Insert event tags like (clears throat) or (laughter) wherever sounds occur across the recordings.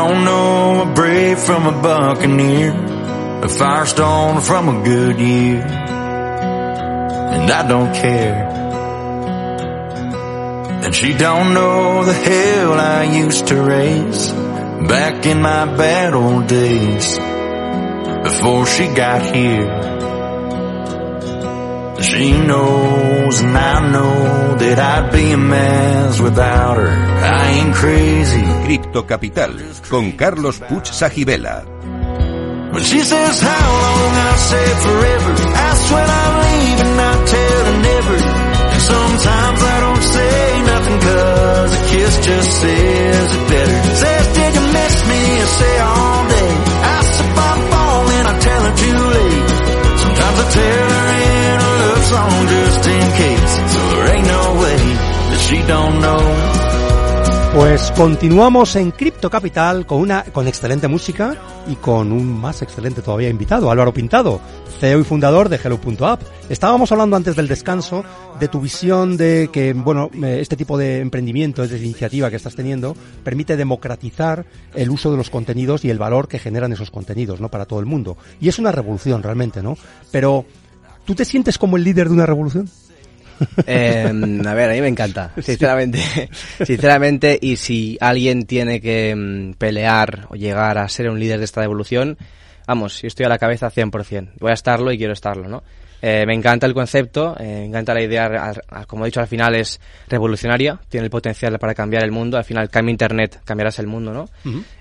don't know a brave from a buccaneer, a firestone from a good year, and I don't care. And she don't know the hell I used to raise back in my bad old days before she got here. She knows and I know that I'd be a mess without her. I ain't crazy. Capital con Carlos Puch Sajibela. Sometimes I don't say nothing cause a kiss just says it better. Says, me? All day. Sometimes I just in case. So there ain't no way that she don't know. Pues continuamos en Cripto Capital con una con excelente música y con un más excelente todavía invitado, Álvaro Pintado, CEO y fundador de Hello.app. Estábamos hablando antes del descanso de tu visión de que, bueno, eh, este tipo de emprendimiento, de iniciativa que estás teniendo, permite democratizar el uso de los contenidos y el valor que generan esos contenidos, ¿no? Para todo el mundo. Y es una revolución realmente, ¿no? Pero, ¿tú te sientes como el líder de una revolución? Eh, a ver, a mí me encanta, sinceramente. (laughs) sinceramente, y si alguien tiene que mm, pelear o llegar a ser un líder de esta evolución, vamos, yo estoy a la cabeza 100%. Voy a estarlo y quiero estarlo, ¿no? Eh, me encanta el concepto, eh, me encanta la idea, al- al- como he dicho al final es revolucionaria, tiene el potencial para cambiar el mundo, al final cambia Internet, cambiarás el mundo, ¿no?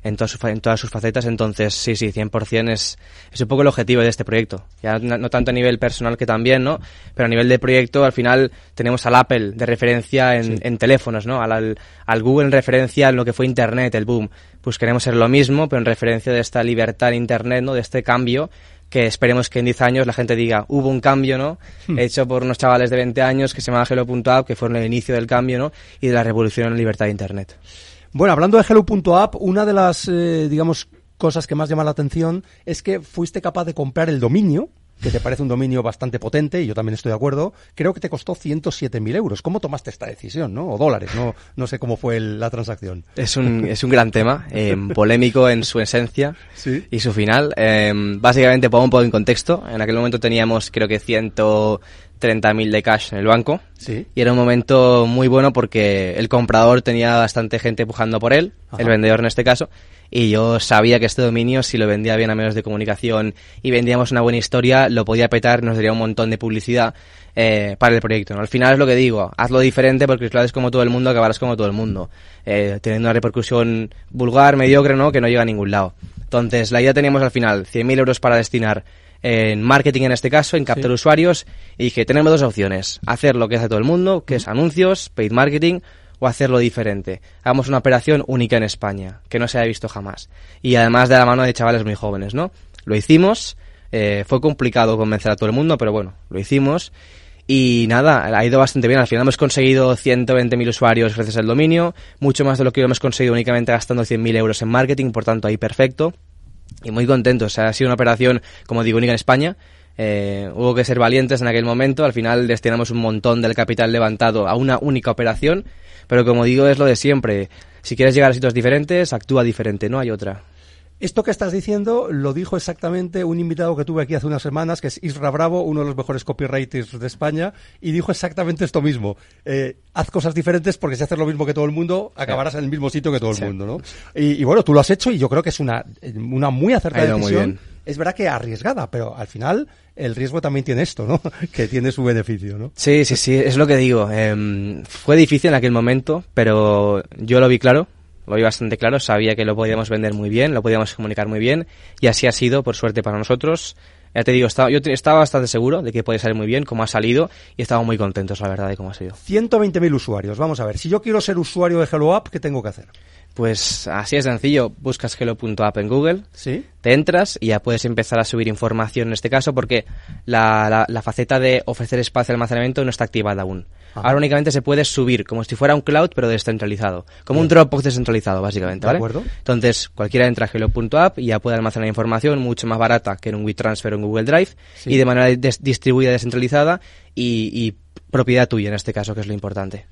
en, todas sus, en todas sus facetas, entonces sí, sí, 100% es, es un poco el objetivo de este proyecto. Ya no, no tanto a nivel personal que también, ¿no? Pero a nivel de proyecto, al final tenemos al Apple de referencia en, en teléfonos, ¿no? Al, al, al Google en referencia en lo que fue Internet, el boom. Pues queremos ser lo mismo, pero en referencia de esta libertad en Internet, ¿no? De este cambio que esperemos que en 10 años la gente diga, hubo un cambio, ¿no? Hecho por unos chavales de 20 años que se llama Hello.app, que fueron el inicio del cambio, ¿no? Y de la revolución en la libertad de Internet. Bueno, hablando de Hello.app, una de las, eh, digamos, cosas que más llama la atención es que fuiste capaz de comprar el dominio, que te parece un dominio bastante potente, y yo también estoy de acuerdo, creo que te costó 107.000 euros. ¿Cómo tomaste esta decisión, no? O dólares, no, no sé cómo fue el- la transacción. Es un, es un gran tema, eh, polémico en su esencia (laughs) Sí. y su final. Eh, básicamente, pongo un poco en contexto. En aquel momento teníamos, creo que 130.000 de cash en el banco. Sí. Y era un momento muy bueno porque el comprador tenía bastante gente pujando por él, Ajá. el vendedor en este caso, y yo sabía que este dominio, si lo vendía bien a medios de comunicación y vendíamos una buena historia, lo podía petar, nos daría un montón de publicidad eh, para el proyecto. ¿no? Al final es lo que digo, hazlo diferente porque si lo haces como todo el mundo, acabarás como todo el mundo, eh, teniendo una repercusión vulgar, mediocre, ¿no? que no llega a ningún lado. Entonces, la idea teníamos al final 100.000 euros para destinar en marketing en este caso, en captar usuarios, y dije, tenemos dos opciones, hacer lo que hace todo el mundo, que es anuncios, paid marketing, o hacerlo diferente. Hagamos una operación única en España, que no se haya visto jamás. Y además de la mano de chavales muy jóvenes, ¿no? Lo hicimos, eh, fue complicado convencer a todo el mundo, pero bueno, lo hicimos. Y nada, ha ido bastante bien. Al final hemos conseguido 120.000 usuarios gracias al dominio, mucho más de lo que hemos conseguido únicamente gastando 100.000 euros en marketing, por tanto ahí perfecto. Y muy contentos. Ha sido una operación, como digo, única en España. Eh, hubo que ser valientes en aquel momento. Al final destinamos un montón del capital levantado a una única operación. Pero como digo, es lo de siempre. Si quieres llegar a sitios diferentes, actúa diferente, no hay otra. Esto que estás diciendo lo dijo exactamente un invitado que tuve aquí hace unas semanas, que es Isra Bravo, uno de los mejores copywriters de España, y dijo exactamente esto mismo. Eh, haz cosas diferentes porque si haces lo mismo que todo el mundo, acabarás en el mismo sitio que todo el mundo, ¿no? Y, y bueno, tú lo has hecho y yo creo que es una, una muy acertada decisión. Es verdad que arriesgada, pero al final el riesgo también tiene esto, ¿no? (laughs) que tiene su beneficio, ¿no? Sí, sí, sí, es lo que digo. Em, fue difícil en aquel momento, pero yo lo vi claro, lo vi bastante claro, sabía que lo podíamos vender muy bien, lo podíamos comunicar muy bien, y así ha sido, por suerte para nosotros. Ya te digo, estaba, yo estaba bastante seguro de que puede salir muy bien, como ha salido, y estamos muy contentos, la verdad, de cómo ha sido. 120.000 usuarios. Vamos a ver, si yo quiero ser usuario de Hello App, ¿qué tengo que hacer? Pues así es sencillo, buscas hello.app en Google, ¿Sí? te entras y ya puedes empezar a subir información en este caso porque la, la- la faceta de ofrecer espacio de almacenamiento no está activada aún. Ajá. Ahora únicamente se puede subir como si fuera un cloud pero descentralizado, como un Dropbox descentralizado básicamente, De ¿vale? acuerdo. Entonces cualquiera entra a hello.app y ya puede almacenar información mucho más barata que en un WeTransfer o en Google Drive Sí. y de manera des- distribuida, descentralizada y, y propiedad tuya en este caso que es lo importante.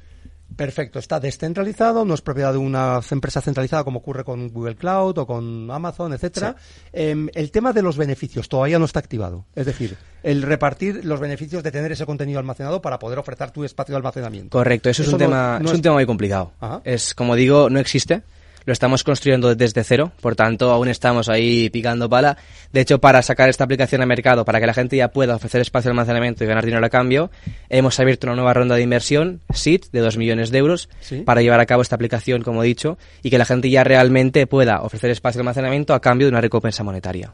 Perfecto, está descentralizado, no es propiedad de una empresa centralizada como ocurre con Google Cloud o con Amazon, etcétera. Em, el tema de los beneficios todavía no está activado, es decir, el repartir los beneficios de tener ese contenido almacenado para poder ofertar tu espacio de almacenamiento. Correcto, eso, es un no- tema, no es un tema muy complicado. Ajá. Es como digo, no existe. Lo estamos construyendo desde cero, por tanto aún estamos ahí picando pala. De hecho, para sacar esta aplicación al mercado, para que la gente ya pueda ofrecer espacio de almacenamiento y ganar dinero a cambio, hemos abierto una nueva ronda de inversión, SID, de 2 millones de euros, Sí. para llevar a cabo esta aplicación, como he dicho, y que la gente ya realmente pueda ofrecer espacio de almacenamiento a cambio de una recompensa monetaria.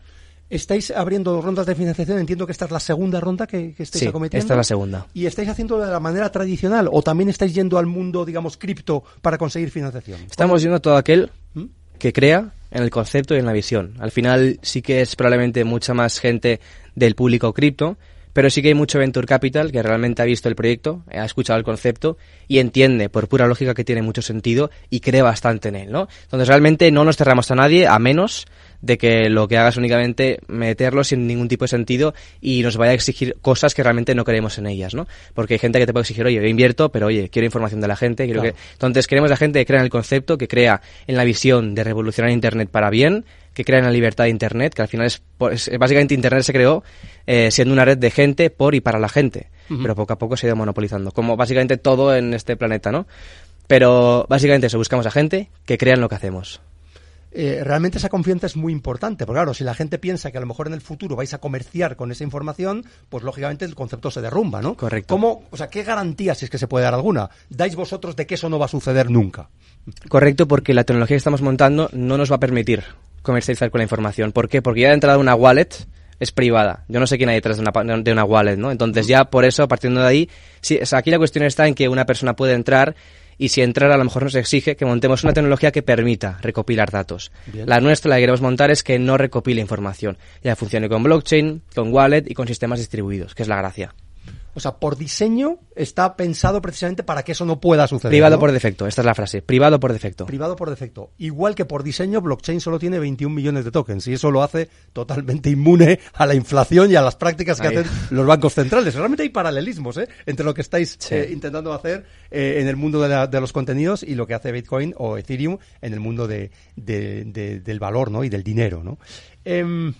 Estáis abriendo rondas de financiación, entiendo que esta es la segunda ronda que, que estáis Sí, acometiendo. esta es la segunda. ¿Y estáis haciendo de la manera tradicional o también estáis yendo al mundo, digamos, cripto para conseguir financiación? Estamos viendo todo aquel ¿Mm? que crea en el concepto y en la visión. Al final sí que es probablemente mucha más gente del público cripto, pero sí que hay mucho venture capital que realmente ha visto el proyecto, ha escuchado el concepto y entiende por pura lógica que tiene mucho sentido y cree bastante en él, ¿no? Entonces realmente no nos cerramos a nadie a menos de que lo que hagas únicamente meterlo sin ningún tipo de sentido y nos vaya a exigir cosas que realmente no creemos en ellas, ¿no? Porque hay gente que te puede exigir, oye, yo invierto, pero oye, quiero información de la gente, quiero Claro. que... Entonces queremos a gente que crea en el concepto, que crea en la visión de revolucionar Internet para bien, que crea en la libertad de Internet, que al final es, es- básicamente Internet se creó eh, siendo una red de gente por y para la gente, pero poco a poco se ha ido monopolizando, como básicamente todo en este planeta, ¿no? Pero básicamente eso, buscamos a gente que crea en lo que hacemos. Eh, realmente esa confianza es muy importante, porque claro, si la gente piensa que a lo mejor en el futuro vais a comerciar con esa información, pues lógicamente el concepto se derrumba, ¿no? Correcto. ¿Cómo, o sea, qué garantía, si es que se puede dar alguna, dais vosotros de que eso no va a suceder nunca? Correcto, porque la tecnología que estamos montando no nos va a permitir comercializar con la información. ¿Por qué? Porque ya de entrada una wallet es privada. Yo no sé quién hay detrás de una, de una wallet, ¿no? Entonces ya por eso, partiendo de ahí, sí, o sea, aquí la cuestión está en que una persona puede entrar y si entrar a lo mejor nos exige que montemos una tecnología que permita recopilar datos. Bien. La nuestra, la que queremos montar, es que no recopile información. Ya funcione con blockchain, con wallet y con sistemas distribuidos, que es la gracia. O sea, por diseño está pensado precisamente para que eso no pueda suceder. Privado ¿no? por defecto, esta es la frase. Privado por defecto. Privado por defecto. Igual que por diseño, blockchain solo tiene 21 millones de tokens y eso lo hace totalmente inmune a la inflación y a las prácticas que Ahí. hacen los bancos centrales. Realmente hay paralelismos ¿eh? entre lo que estáis Sí. eh, intentando hacer eh, en el mundo de, la- de los contenidos y lo que hace Bitcoin o Ethereum en el mundo de, de- de- del valor ¿no? y del dinero. ¿no? Em,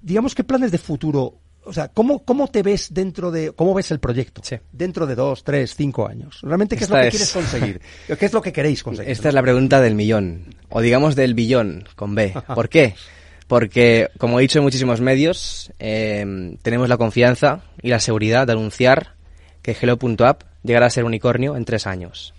digamos, ¿qué planes de futuro? O sea, ¿cómo, ¿cómo te ves dentro de, cómo ves el proyecto? Sí. Dentro de dos, tres, cinco años. ¿Realmente qué es lo que es- quieres conseguir? (laughs) ¿Qué es lo que queréis conseguir? Esta es la pregunta del millón, o digamos del billón, con B. (laughs) ¿Por qué? Porque, como he dicho en muchísimos medios, eh, tenemos la confianza y la seguridad de anunciar que Hello.app llegará a ser unicornio en tres años.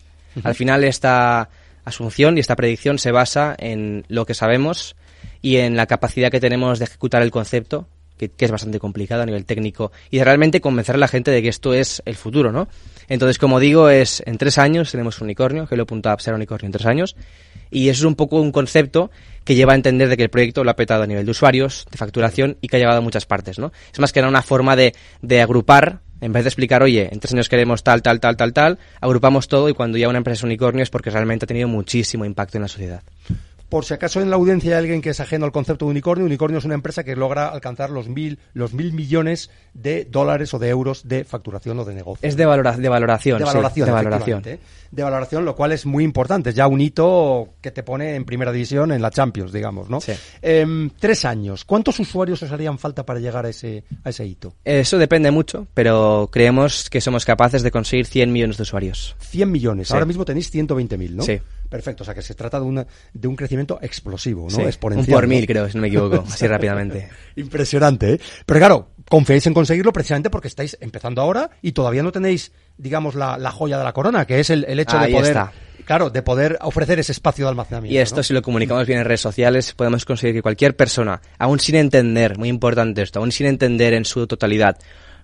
Al final, esta asunción y esta predicción se basa en lo que sabemos y en la capacidad que tenemos de ejecutar el concepto, que, es bastante complicado a nivel técnico, y de realmente convencer a la gente de que esto es el futuro, ¿no? Entonces, como digo, es en tres años tenemos un unicornio, Hello.app será unicornio en tres años, y eso es un poco un concepto que lleva a entender de que el proyecto lo ha petado a nivel de usuarios, de facturación y que ha llegado a muchas partes, ¿no? Es más que nada una forma de, de agrupar, en vez de explicar, oye, en tres años queremos tal, tal, tal, tal, tal, agrupamos todo y cuando ya una empresa es unicornio es porque realmente ha tenido muchísimo impacto en la sociedad. Por si acaso en la audiencia hay alguien que es ajeno al concepto de unicornio, unicornio es una empresa que logra alcanzar los mil, los mil millones de dólares o de euros de facturación o de negocio. Es de, valora- de valoración. de sí, valoración, de valoración. De valoración, lo cual es muy importante. Es ya un hito que te pone en primera división en la Champions, digamos, ¿no? Sí. Em, tres años. ¿Cuántos usuarios os harían falta para llegar a ese, a ese hito? Eso depende mucho, pero creemos que somos capaces de conseguir 100 millones de usuarios. 100 millones. Sí. Ahora mismo tenéis 120.000, ¿no? Sí. Perfecto. O sea que se trata de, una, de un crecimiento explosivo, ¿no? Sí, Exponencial. un por ¿no? mil, creo, si no me equivoco, así rápidamente. (laughs) Impresionante, ¿eh? Pero claro, confiáis en conseguirlo precisamente porque estáis empezando ahora y todavía no tenéis, digamos, la, la joya de la corona, que es el, el hecho Ahí de poder, está. claro, de poder ofrecer ese espacio de almacenamiento. Y esto, ¿no? si lo comunicamos bien en redes sociales, podemos conseguir que cualquier persona, aún sin entender, muy importante esto, aún sin entender en su totalidad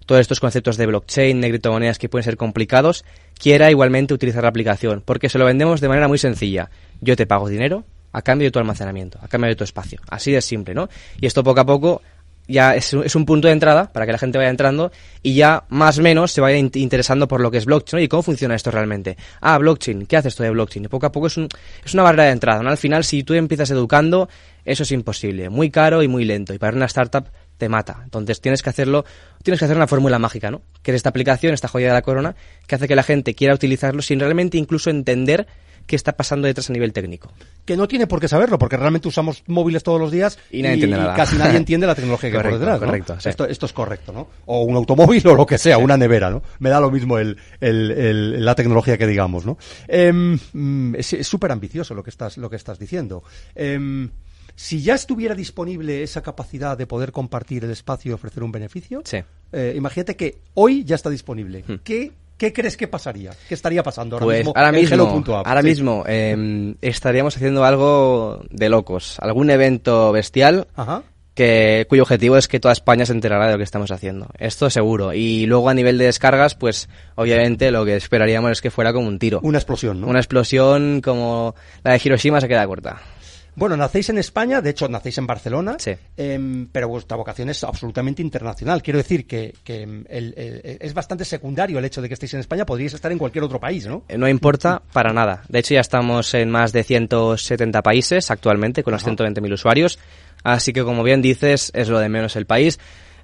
todos estos conceptos de blockchain, de criptomonedas que pueden ser complicados, quiera igualmente utilizar la aplicación, porque se lo vendemos de manera muy sencilla. Yo te pago dinero a cambio de tu almacenamiento, a cambio de tu espacio. Así de simple, ¿no? Y esto poco a poco ya es, un- es un punto de entrada para que la gente vaya entrando y ya más o menos se vaya in- interesando por lo que es blockchain ¿no? y cómo funciona esto realmente. Ah, blockchain, ¿qué hace esto de blockchain? Y poco a poco es, un- es una barrera de entrada. ¿no? Al final, si tú empiezas educando, eso es imposible, muy caro y muy lento. Y para una startup te mata. Entonces tienes que hacerlo, tienes que hacer una fórmula mágica, ¿no? Que es esta aplicación, esta joya de la corona, que hace que la gente quiera utilizarlo sin realmente incluso entender qué está pasando detrás a nivel técnico. Que no tiene por qué saberlo, porque realmente usamos móviles todos los días y, nadie entiende nada. casi nadie entiende la tecnología que correcto, hay por detrás. ¿no? Correcto, sí. esto, esto, es correcto, ¿no? O un automóvil o lo que sea, sí. una nevera, ¿no? Me da lo mismo el, el, el, la tecnología que digamos, ¿no? Eh, es súper ambicioso lo que estás, lo que estás diciendo. Eh, si ya estuviera disponible esa capacidad de poder compartir el espacio y ofrecer un beneficio, sí. eh, imagínate que hoy ya está disponible. Hmm. ¿Qué ¿Qué crees que pasaría? ¿Qué estaría pasando ahora pues mismo? Ahora mismo, ahora sí. mismo eh, estaríamos haciendo algo de locos. Algún evento bestial Ajá. que cuyo objetivo es que toda España se enterará de lo que estamos haciendo. Esto seguro. Y luego a nivel de descargas, pues obviamente lo que esperaríamos es que fuera como un tiro. Una explosión, ¿no? Una explosión como la de Hiroshima se queda corta. Bueno, nacéis en España, de hecho nacéis en Barcelona, sí. eh, pero vuestra vocación es absolutamente internacional. Quiero decir que, que el, el, es bastante secundario el hecho de que estéis en España, podríais estar en cualquier otro país, ¿no? No importa para nada. De hecho, ya estamos en más de 170 países actualmente, con los 120.000 usuarios. Así que, como bien dices, es lo de menos el país.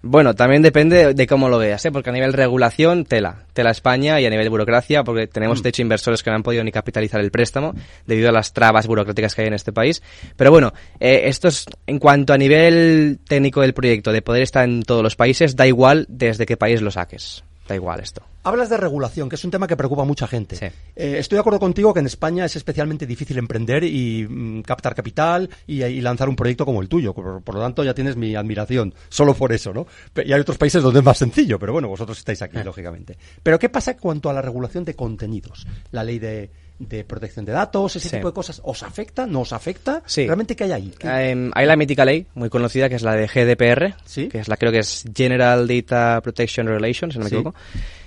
Bueno, también depende de cómo lo veas, ¿eh? porque a nivel regulación, tela, tela España y a nivel burocracia, porque tenemos Mm. de hecho inversores que no han podido ni capitalizar el préstamo debido a las trabas burocráticas que hay en este país. Pero bueno, eh, esto es en cuanto a nivel técnico del proyecto, de poder estar en todos los países, da igual desde qué país lo saques. Da igual esto. Hablas de regulación, que es un tema que preocupa a mucha gente. Sí. Eh, estoy de acuerdo contigo que en España es especialmente difícil emprender y mm, captar capital y, y, lanzar un proyecto como el tuyo. Por, por, lo tanto, ya tienes mi admiración, solo por eso, ¿no? Y hay otros países donde es más sencillo, pero bueno, vosotros estáis aquí, Eh. lógicamente. Pero ¿qué pasa en cuanto a la regulación de contenidos? La ley de, de protección de datos, ese Sí. tipo de cosas, ¿os afecta? ¿No os afecta? Sí. ¿Realmente qué hay ahí? ¿Qué- Eh, hay la mítica ley, muy conocida, que es la de GDPR, Sí. que es la creo que es General Data Protection Relations, si no me equivoco.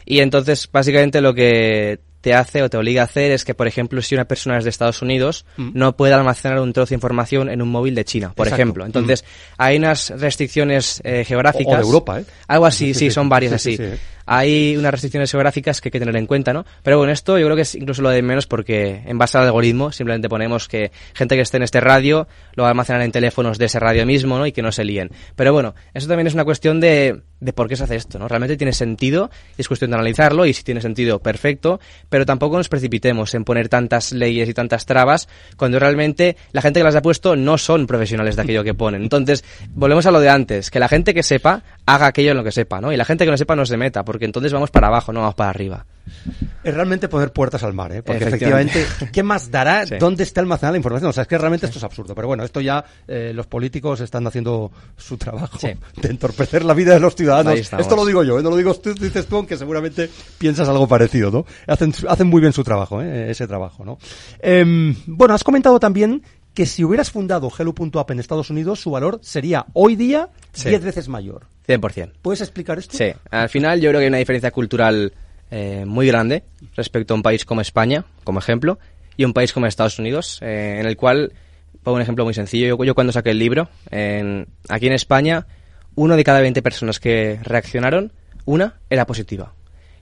Y entonces, básicamente lo que te hace o te obliga a hacer es que, por ejemplo, si una persona es de Estados Unidos, Mm. no puede almacenar un trozo de información en un móvil de China, por Exacto. ejemplo. Entonces, hay unas restricciones eh, geográficas. O- o de Europa, ¿eh? Algo así, Sí, sí, sí, son varias Sí, así. sí, sí. Hay unas restricciones geográficas que hay que tener en cuenta, ¿no? Pero bueno, esto yo creo que es incluso lo de menos porque en base al algoritmo simplemente ponemos que gente que esté en este radio lo va a almacenar en teléfonos de ese radio mismo, ¿no? Y que no se líen. Pero bueno, eso también es una cuestión de, de por qué se hace esto, ¿no? Realmente tiene sentido, es cuestión de analizarlo y si tiene sentido, perfecto, pero tampoco nos precipitemos en poner tantas leyes y tantas trabas cuando realmente la gente que las ha puesto no son profesionales de aquello que ponen. Entonces, volvemos a lo de antes, que la gente que sepa haga aquello en lo que sepa, ¿no? Y la gente que no sepa no se meta, porque entonces vamos para abajo, no vamos para arriba. Es realmente poner puertas al mar, ¿eh? Porque Efectivamente. efectivamente, ¿qué más dará (laughs) Sí. dónde está almacenada la información? O sea, es que realmente esto es absurdo. Pero bueno, esto ya eh, los políticos están haciendo su trabajo Sí. de entorpecer la vida de los ciudadanos. Esto lo digo yo, ¿eh? no lo digo tú, dices tú, aunque seguramente piensas algo parecido, ¿no? Hacen, hacen muy bien su trabajo, ¿eh? ese trabajo, ¿no? Em, bueno, has comentado también que si hubieras fundado Hello.app en Estados Unidos, su valor sería hoy día Sí. 10 veces mayor. 100%. ¿Puedes explicar esto? Sí, al final yo creo que hay una diferencia cultural eh, muy grande respecto a un país como España, como ejemplo, y un país como Estados Unidos, eh, en el cual, pongo un ejemplo muy sencillo, yo, yo cuando saqué el libro, en- aquí en España, uno de cada 20 personas que reaccionaron, una era positiva,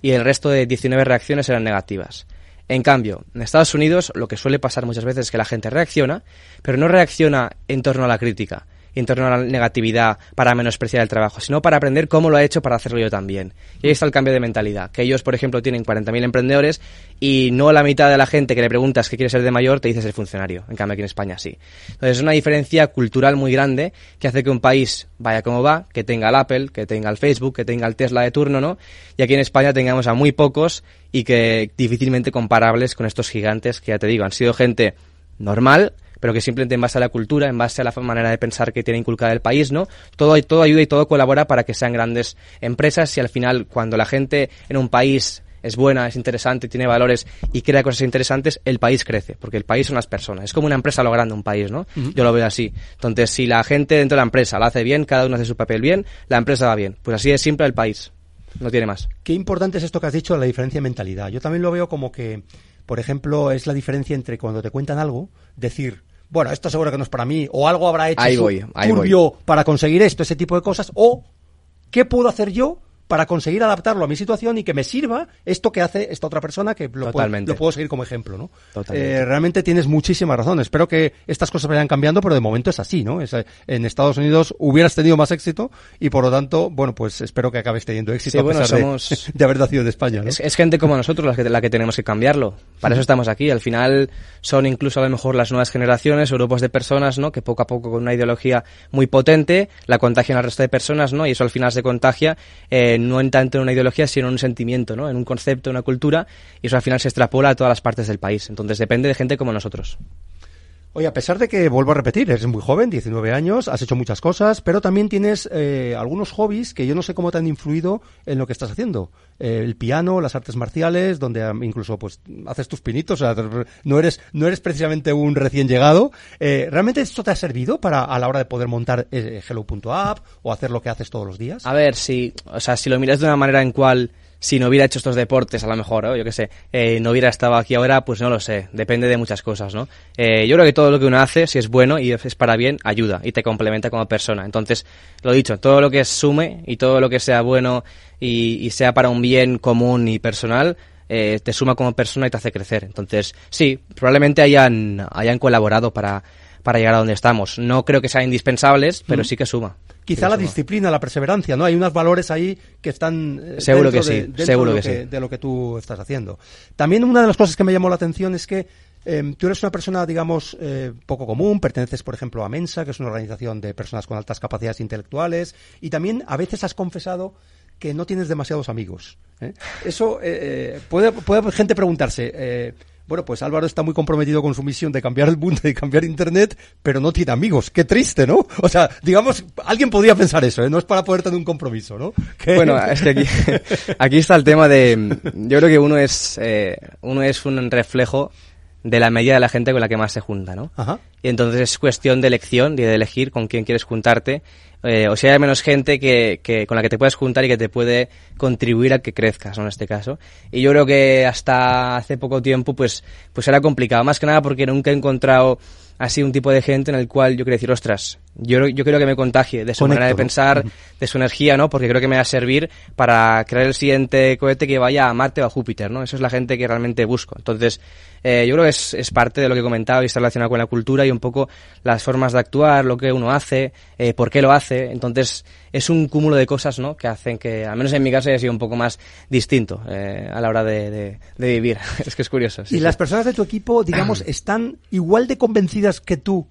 y el resto de 19 reacciones eran negativas. En cambio, en Estados Unidos lo que suele pasar muchas veces es que la gente reacciona, pero no reacciona en torno a la crítica, en torno a la negatividad para menospreciar el trabajo, sino para aprender cómo lo ha hecho para hacerlo yo también. Y ahí está el cambio de mentalidad, que ellos, por ejemplo, tienen 40.000 emprendedores y no la mitad de la gente que le preguntas qué quiere ser de mayor te dice ser funcionario. En cambio, aquí en España sí. Entonces es una diferencia cultural muy grande que hace que un país vaya como va, que tenga el Apple, que tenga el Facebook, que tenga el Tesla de turno, ¿no? Y aquí en España tengamos a muy pocos y que difícilmente comparables con estos gigantes que ya te digo, han sido gente normal, pero que simplemente en base a la cultura, en base a la manera de pensar que tiene inculcada el país, ¿no? Todo, todo ayuda y todo colabora para que sean grandes empresas y al final cuando la gente en un país es buena, es interesante, tiene valores y crea cosas interesantes, el país crece, porque el país son las personas. Es como una empresa logrando un país, ¿no? Yo lo veo así. Entonces, si la gente dentro de la empresa la hace bien, cada uno hace su papel bien, la empresa va bien. Pues así es simple el país. No tiene más. Qué importante es esto que has dicho, la diferencia de mentalidad. Yo también lo veo como que, por ejemplo, es la diferencia entre cuando te cuentan algo, decir, bueno, esto seguro que no es para mí, o algo habrá hecho Ahí su- voy, ahí turbio para conseguir esto, ese tipo de cosas, o ¿qué puedo hacer yo para conseguir adaptarlo a mi situación y que me sirva esto que hace esta otra persona que lo, puedo, lo puedo seguir como ejemplo, ¿no? Totalmente. Eh, realmente tienes muchísima razón. Espero que estas cosas vayan cambiando, pero de momento es así, ¿no? Es, eh, en Estados Unidos hubieras tenido más éxito y por lo tanto, bueno, pues espero que acabes teniendo éxito Sí, a bueno, pesar de- somos- (laughs) de, haber nacido en España, ¿no? Es, es gente como nosotros la que, la que tenemos que cambiarlo. Para eso estamos aquí. Al final son incluso a lo mejor las nuevas generaciones o grupos de personas, ¿no? Que poco a poco con una ideología muy potente la contagian al resto de personas, ¿no? Y eso al final se contagia eh, no en tanto en una ideología, sino en un sentimiento, ¿no? En un concepto, en una cultura y eso al final se extrapola a todas las partes del país. Entonces depende de gente como nosotros. Oye, a pesar de que, vuelvo a repetir, eres muy joven, 19 años, has hecho muchas cosas, pero también tienes eh, algunos hobbies que yo no sé cómo te han influido en lo que estás haciendo. Eh, el piano, las artes marciales, donde incluso pues haces tus pinitos, o sea, no eres, no eres precisamente un recién llegado. Eh, ¿Realmente esto te ha servido para a la hora de poder montar eh, Hello.app o hacer lo que haces todos los días? A ver, si, o sea, si lo miras de una manera en cual si no hubiera hecho estos deportes, a lo mejor, ¿no? yo qué sé, eh, no hubiera estado aquí ahora, pues no lo sé, depende de muchas cosas, ¿no? Eh, yo creo que todo lo que uno hace, si es bueno y es para bien, ayuda y te complementa como persona. Entonces, lo dicho, todo lo que sume y todo lo que sea bueno y, y sea para un bien común y personal, eh, te suma como persona y te hace crecer. Entonces, sí, probablemente hayan, hayan colaborado para, para llegar a donde estamos. No creo que sean indispensables, pero sí que suma. Quizá Sí, la suma. disciplina, la perseverancia, ¿no? Hay unos valores ahí que están eh, Seguro que de- sí, dentro seguro de lo que sí. de lo que tú estás haciendo. También una de las cosas que me llamó la atención es que eh, tú eres una persona, digamos, eh, poco común, perteneces, por ejemplo, a Mensa, que es una organización de personas con altas capacidades intelectuales, y también a veces has confesado que no tienes demasiados amigos. ¿eh? Eso puede, puede gente preguntarse. Bueno, pues Álvaro está muy comprometido con su misión de cambiar el mundo y cambiar Internet, pero no tiene amigos. Qué triste, ¿no? O sea, digamos, alguien podría pensar eso, ¿eh? No es para poder tener un compromiso, ¿no? Bueno, es que aquí, (laughs) aquí está el tema de, yo creo que uno es, eh, uno es un reflejo de la medida de la gente con la que más se junta, ¿no? Ajá. Y entonces es cuestión de elección, de elegir con quién quieres juntarte, eh, o si hay menos gente que, que con la que te puedes juntar y que te puede contribuir a que crezcas, ¿no? En este caso. Y yo creo que hasta hace poco tiempo, pues, pues era complicado, más que nada porque nunca he encontrado así un tipo de gente en el cual yo quiero decir, ostras, yo, yo creo que me contagie de su Conecto, manera de pensar, de su energía, ¿no? Porque creo que me va a servir para crear el siguiente cohete que vaya a Marte o a Júpiter, ¿no? Eso es la gente que realmente busco. Entonces, eh, yo creo que es, es parte de lo que he comentado y está relacionado con la cultura y un poco las formas de actuar, lo que uno hace, eh, por qué lo hace. Entonces, es un cúmulo de cosas, ¿no? Que hacen que, al menos en mi caso, haya sido un poco más distinto eh, a la hora de, de- de vivir. (laughs) es que es curioso. sí, y sí. las personas de tu equipo, digamos, (clears throat) están igual de convencidas que tú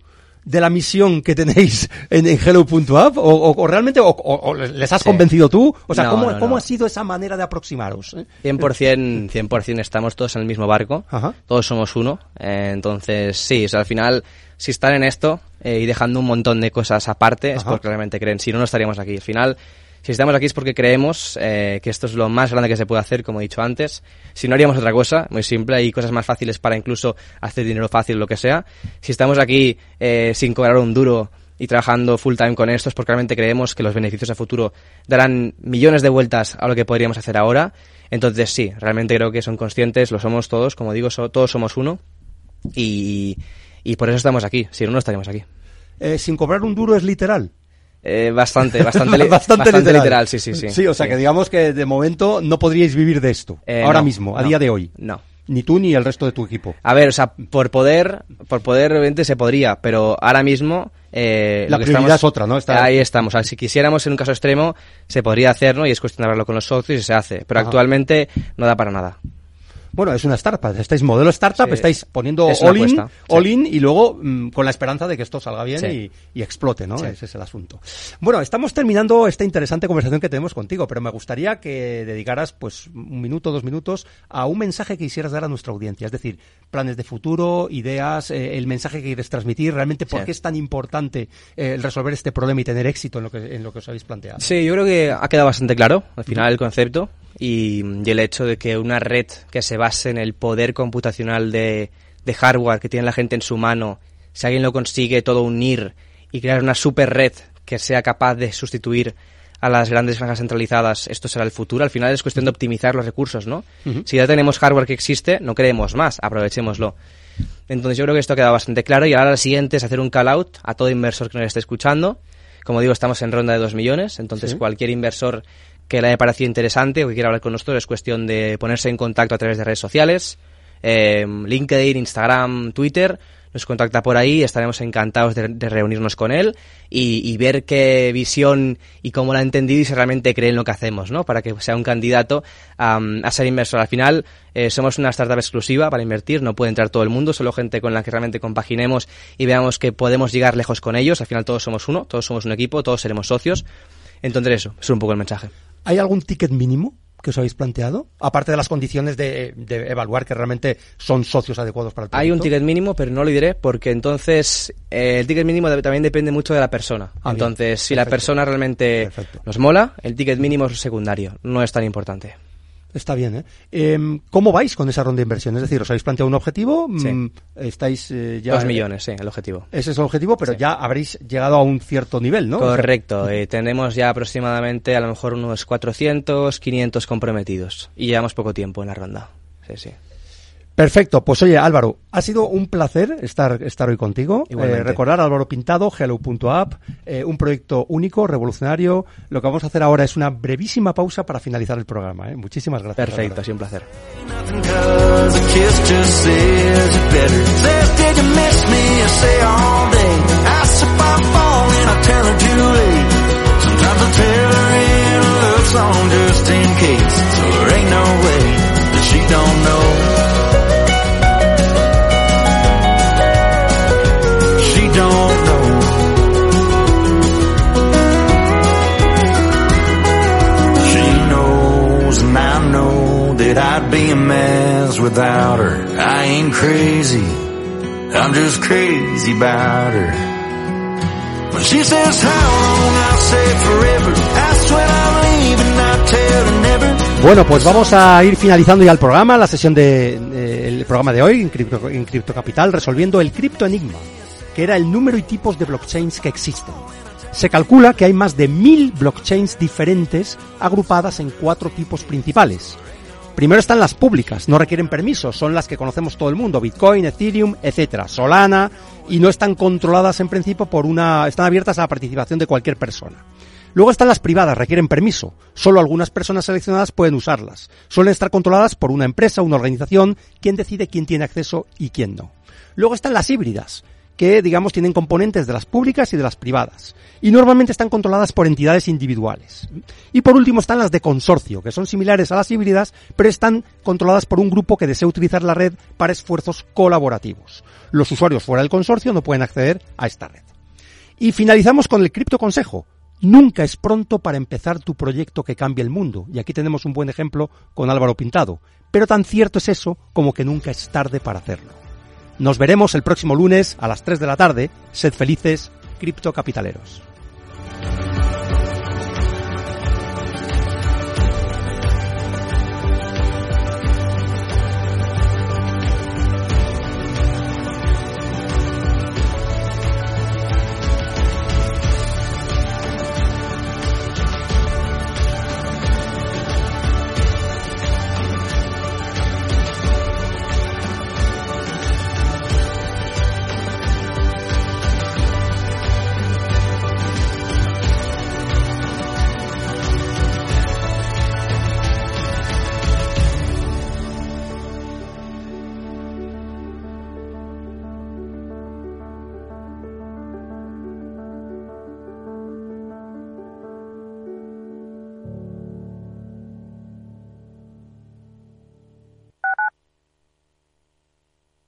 de la misión que tenéis en, en Hello.app o, o- o realmente o, les has Sí. convencido tú o sea No, ¿cómo, no, cómo no. ha sido esa manera de aproximaros eh? 100%, 100% estamos todos en el mismo barco, Ajá. todos somos uno, eh, entonces sí, o sea, al final, si están en esto eh, y dejando un montón de cosas aparte, es porque realmente creen, si no, no estaríamos aquí. Al final, si estamos aquí es porque creemos eh, que esto es lo más grande que se puede hacer, como he dicho antes. Si no haríamos otra cosa, muy simple, hay cosas más fáciles para incluso hacer dinero fácil, lo que sea. Si estamos aquí eh, sin cobrar un duro y trabajando full time con esto es porque realmente creemos que los beneficios a futuro darán millones de vueltas a lo que podríamos hacer ahora. Entonces sí, realmente creo que son conscientes, lo somos todos, como digo, so- todos somos uno y, y por eso estamos aquí, si no, no estaríamos aquí. Eh, sin cobrar un duro es literal Eh, bastante, bastante, li- (laughs) bastante, literal. sí, sí, sí. Sí, o sea que digamos que de momento no podríais vivir de esto. Eh, ahora no, mismo, a no, día de hoy. No. Ni tú ni el resto de tu equipo. A ver, o sea, por poder, por poder obviamente se podría, pero ahora mismo eh, La prioridad estamos- es otra, ¿no? Está- Ahí estamos. O sea, si quisiéramos en un caso extremo se podría hacer, ¿no? Y es cuestión de hablarlo con los socios y se hace. Pero Ajá. actualmente no da para nada. Bueno, es una startup. Estáis modelo startup, Sí. estáis poniendo Es all in, apuesta, sí. all in y luego mm, con la esperanza de que esto salga bien Sí. y, y explote, ¿no? Ese es el asunto. Bueno, estamos terminando esta interesante conversación que tenemos contigo, pero me gustaría que dedicaras pues un minuto, dos minutos a un mensaje que quisieras dar a nuestra audiencia. Es decir, planes de futuro, ideas, eh, el mensaje que quieres transmitir, realmente por qué es tan importante eh, resolver este problema y tener éxito en lo que, en lo que os habéis planteado. Sí, yo creo que ha quedado bastante claro al final el concepto y, y el hecho de que una red que se base en el poder computacional de, de hardware que tiene la gente en su mano, si alguien lo consigue todo unir y crear una super red que sea capaz de sustituir a las grandes franjas centralizadas, esto será el futuro. Al final es cuestión de optimizar los recursos, ¿no? Si ya tenemos hardware que existe, no creemos más, aprovechémoslo. Entonces yo creo que esto ha quedado bastante claro y ahora lo siguiente es hacer un call out a todo inversor que nos esté escuchando. Como digo, estamos en ronda de 2 millones, entonces Sí. cualquier inversor que le haya parecido interesante o que quiera hablar con nosotros, es cuestión de ponerse en contacto a través de redes sociales, eh, LinkedIn, Instagram, Twitter, nos contacta por ahí, estaremos encantados de, reunirnos con él y, y, ver qué visión y cómo la ha entendido y si realmente cree en lo que hacemos, ¿no? Para que sea un candidato a, a ser inversor. Al final, eh, somos una startup exclusiva para invertir, no puede entrar todo el mundo, solo gente con la que realmente compaginemos y veamos que podemos llegar lejos con ellos. Al final todos somos uno, todos somos un equipo, todos seremos socios. Entonces eso, es un poco el mensaje. ¿Hay algún ticket mínimo que os habéis planteado? Aparte de las condiciones de, de, evaluar que realmente son socios adecuados para el proyecto. Hay un ticket mínimo, pero no lo diré porque entonces eh, el ticket mínimo también depende mucho de la persona. Ah, entonces, bien. si Perfecto. la persona realmente Perfecto. nos mola, el ticket mínimo es secundario, no es tan importante. Está bien, ¿eh? ¿eh? ¿Cómo vais con esa ronda de inversión? Es decir, ¿os habéis planteado un objetivo? Sí. ¿Estáis eh, ya...? Dos millones, sí, el objetivo. Ese es el objetivo, pero sí. ya habréis llegado a un cierto nivel, ¿no? Correcto. Eh, tenemos ya aproximadamente a lo mejor unos 400, 500 comprometidos. Y llevamos poco tiempo en la ronda. Sí, sí. Perfecto, pues oye Álvaro, ha sido un placer estar, estar hoy contigo. Eh, recordar Álvaro Pintado, hello.app, eh, un proyecto único, revolucionario. Lo que vamos a hacer ahora es una brevísima pausa para finalizar el programa. ¿eh? Muchísimas gracias. Perfecto, ha sido un placer. Without her. I ain't crazy, I'm just crazy about her. She says how long, forever. Leaving, I tell. Bueno, pues vamos a ir finalizando ya el programa, la sesión de, eh, programa de hoy en Cripto, en Cripto Capital, resolviendo el cripto enigma, que era el número y tipos de blockchains que existen. Se calcula que hay más de mil blockchains diferentes agrupadas en cuatro tipos principales. Primero están las públicas, no requieren permisos, son las que conocemos todo el mundo, Bitcoin, Ethereum, etcétera, Solana, y no están controladas en principio por una, están abiertas a la participación de cualquier persona. Luego están las privadas, requieren permiso. Solo algunas personas seleccionadas pueden usarlas. Suelen estar controladas por una empresa, una organización, quien decide quién tiene acceso y quién no. Luego están las híbridas, que digamos tienen componentes de las públicas y de las privadas y normalmente están controladas por entidades individuales. Y por último están las de consorcio, que son similares a las híbridas, pero están controladas por un grupo que desea utilizar la red para esfuerzos colaborativos. Los usuarios fuera del consorcio no pueden acceder a esta red. Y finalizamos con el cripto consejo. Nunca es pronto para empezar tu proyecto que cambie el mundo. Y aquí tenemos un buen ejemplo con Álvaro Pintado. Pero tan cierto es eso como que nunca es tarde para hacerlo. Nos veremos el próximo lunes a las 3 de la tarde. Sed felices, criptocapitaleros.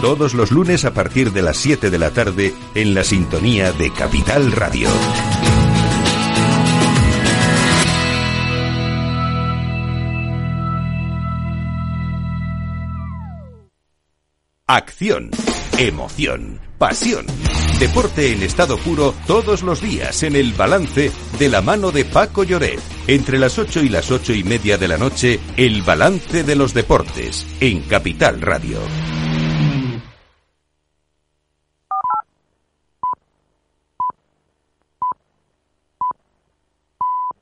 todos los lunes a partir de las 7 de la tarde en la sintonía de Capital Radio. Acción, emoción, pasión. deporte en estado puro todos los días en el balance de la mano de Paco Lloret. Entre las 8 y las ocho y media de la noche, el balance de los deportes en Capital Radio.